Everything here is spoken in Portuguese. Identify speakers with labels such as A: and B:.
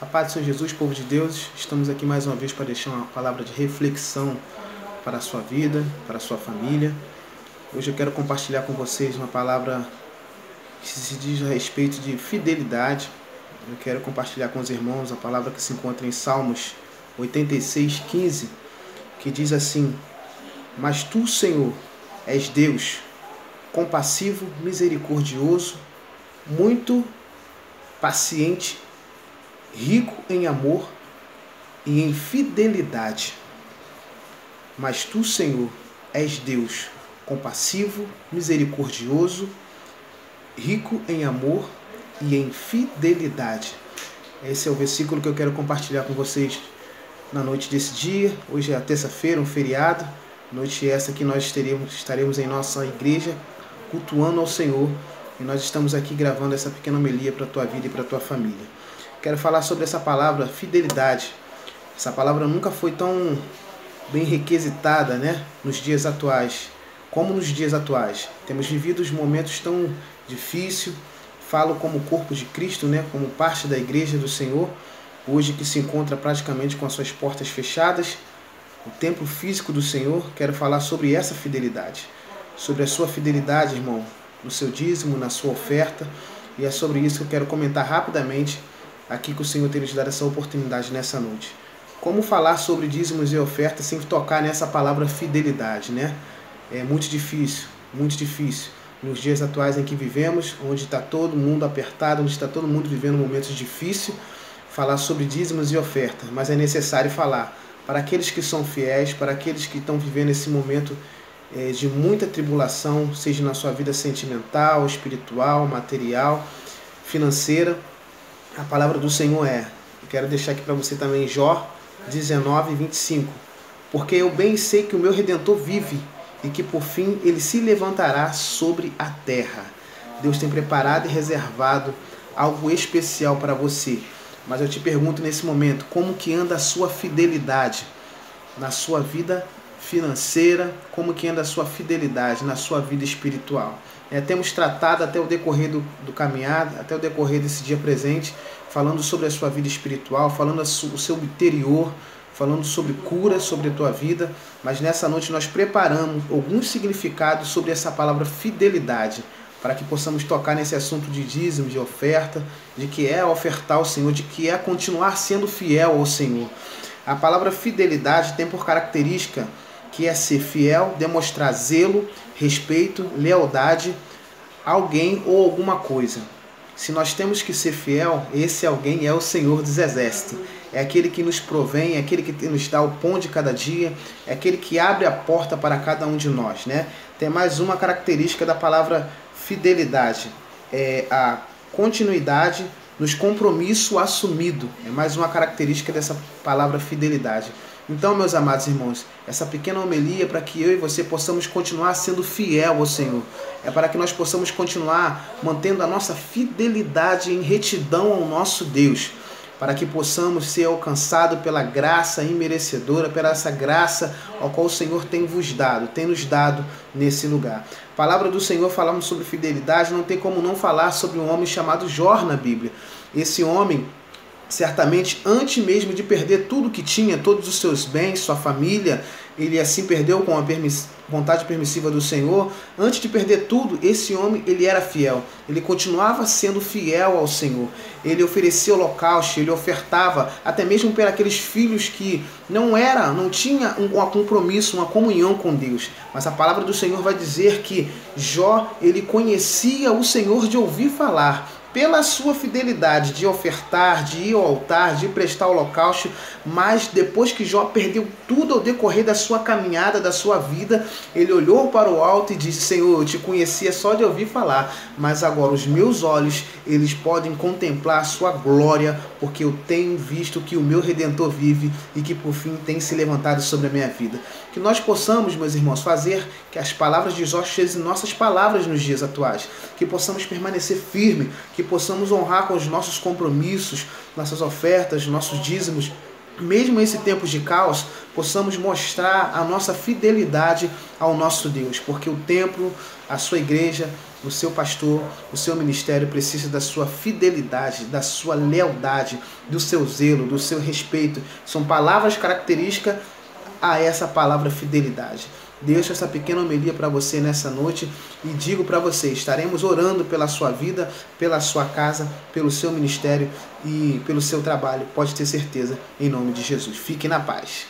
A: A paz do Senhor Jesus, povo de Deus, estamos aqui mais uma vez para deixar uma palavra de reflexão para a sua vida, para a sua família. Hoje eu quero compartilhar com vocês uma palavra que se diz a respeito de fidelidade. Eu quero compartilhar com os irmãos a palavra que se encontra em Salmos 86, 15, que diz assim: Mas tu, Senhor, és Deus, compassivo, misericordioso, muito paciente rico em amor e em fidelidade. Mas tu, Senhor, és Deus compassivo, misericordioso, rico em amor e em fidelidade. Esse é o versículo que eu quero compartilhar com vocês na noite desse dia. Hoje é a terça-feira, um feriado. Noite essa que nós teremos, estaremos em nossa igreja cultuando ao Senhor. E nós estamos aqui gravando essa pequena homilia para a tua vida e para a tua família. Quero falar sobre essa palavra fidelidade. Essa palavra nunca foi tão bem requisitada, né, nos dias atuais, como nos dias atuais. Temos vivido momentos tão difíceis. Falo como corpo de Cristo, né, como parte da igreja do Senhor, hoje que se encontra praticamente com as suas portas fechadas, o templo físico do Senhor. Quero falar sobre essa fidelidade, sobre a sua fidelidade, irmão, no seu dízimo, na sua oferta. E é sobre isso que eu quero comentar rapidamente aqui que o Senhor tem nos dado essa oportunidade nessa noite. Como falar sobre dízimos e ofertas sem tocar nessa palavra fidelidade, né? É muito difícil, muito difícil. Nos dias atuais em que vivemos, onde está todo mundo apertado, onde está todo mundo vivendo momentos difíceis, falar sobre dízimos e ofertas, mas é necessário falar para aqueles que são fiéis, para aqueles que estão vivendo esse momento é, de muita tribulação, seja na sua vida sentimental, espiritual, material, financeira a palavra do Senhor é, quero deixar aqui para você também Jó 19, 25. Porque eu bem sei que o meu Redentor vive e que por fim ele se levantará sobre a terra. Deus tem preparado e reservado algo especial para você. Mas eu te pergunto nesse momento, como que anda a sua fidelidade na sua vida financeira, como que anda a sua fidelidade na sua vida espiritual? É, temos tratado até o decorrer do, do caminhar, até o decorrer desse dia presente, falando sobre a sua vida espiritual, falando o seu interior, falando sobre cura, sobre a tua vida. Mas nessa noite nós preparamos alguns significados sobre essa palavra fidelidade, para que possamos tocar nesse assunto de dízimo, de oferta, de que é ofertar ao Senhor, de que é continuar sendo fiel ao Senhor. A palavra fidelidade tem por característica que é ser fiel, demonstrar zelo, respeito, lealdade a alguém ou alguma coisa. Se nós temos que ser fiel, esse alguém é o Senhor dos Exércitos. É aquele que nos provém, é aquele que nos dá o pão de cada dia, é aquele que abre a porta para cada um de nós. Né? Tem mais uma característica da palavra fidelidade: é a continuidade nos compromisso assumido. É mais uma característica dessa palavra fidelidade. Então, meus amados irmãos, essa pequena homilia é para que eu e você possamos continuar sendo fiel ao Senhor. É para que nós possamos continuar mantendo a nossa fidelidade em retidão ao nosso Deus. Para que possamos ser alcançados pela graça imerecedora, pela essa graça ao qual o Senhor tem vos dado, tem nos dado nesse lugar. palavra do Senhor, falamos sobre fidelidade, não tem como não falar sobre um homem chamado Jó na Bíblia. Esse homem certamente antes mesmo de perder tudo que tinha, todos os seus bens, sua família, ele assim perdeu com a permiss vontade permissiva do Senhor, antes de perder tudo, esse homem ele era fiel, ele continuava sendo fiel ao Senhor. Ele oferecia holocausto, ele ofertava até mesmo para aqueles filhos que não era, não tinha um, um compromisso, uma comunhão com Deus. Mas a palavra do Senhor vai dizer que Jó ele conhecia o Senhor de ouvir falar pela sua fidelidade de ofertar, de ir ao altar, de prestar holocausto, mas depois que Jó perdeu tudo ao decorrer da sua caminhada, da sua vida, ele olhou para o alto e disse: Senhor, eu te conhecia só de ouvir falar, mas agora os meus olhos eles podem contemplar a sua glória, porque eu tenho visto que o meu redentor vive e que por fim tem se levantado sobre a minha vida. Que nós possamos, meus irmãos, fazer que as palavras de Jó sejam nossas palavras nos dias atuais, que possamos permanecer firme, que possamos honrar com os nossos compromissos, nossas ofertas, nossos dízimos, mesmo esse tempo de caos, possamos mostrar a nossa fidelidade ao nosso Deus, porque o templo, a sua igreja, o seu pastor, o seu ministério precisa da sua fidelidade, da sua lealdade, do seu zelo, do seu respeito. São palavras características a essa palavra fidelidade. Deixo essa pequena homilia para você nessa noite e digo para você: estaremos orando pela sua vida, pela sua casa, pelo seu ministério e pelo seu trabalho. Pode ter certeza, em nome de Jesus. Fique na paz.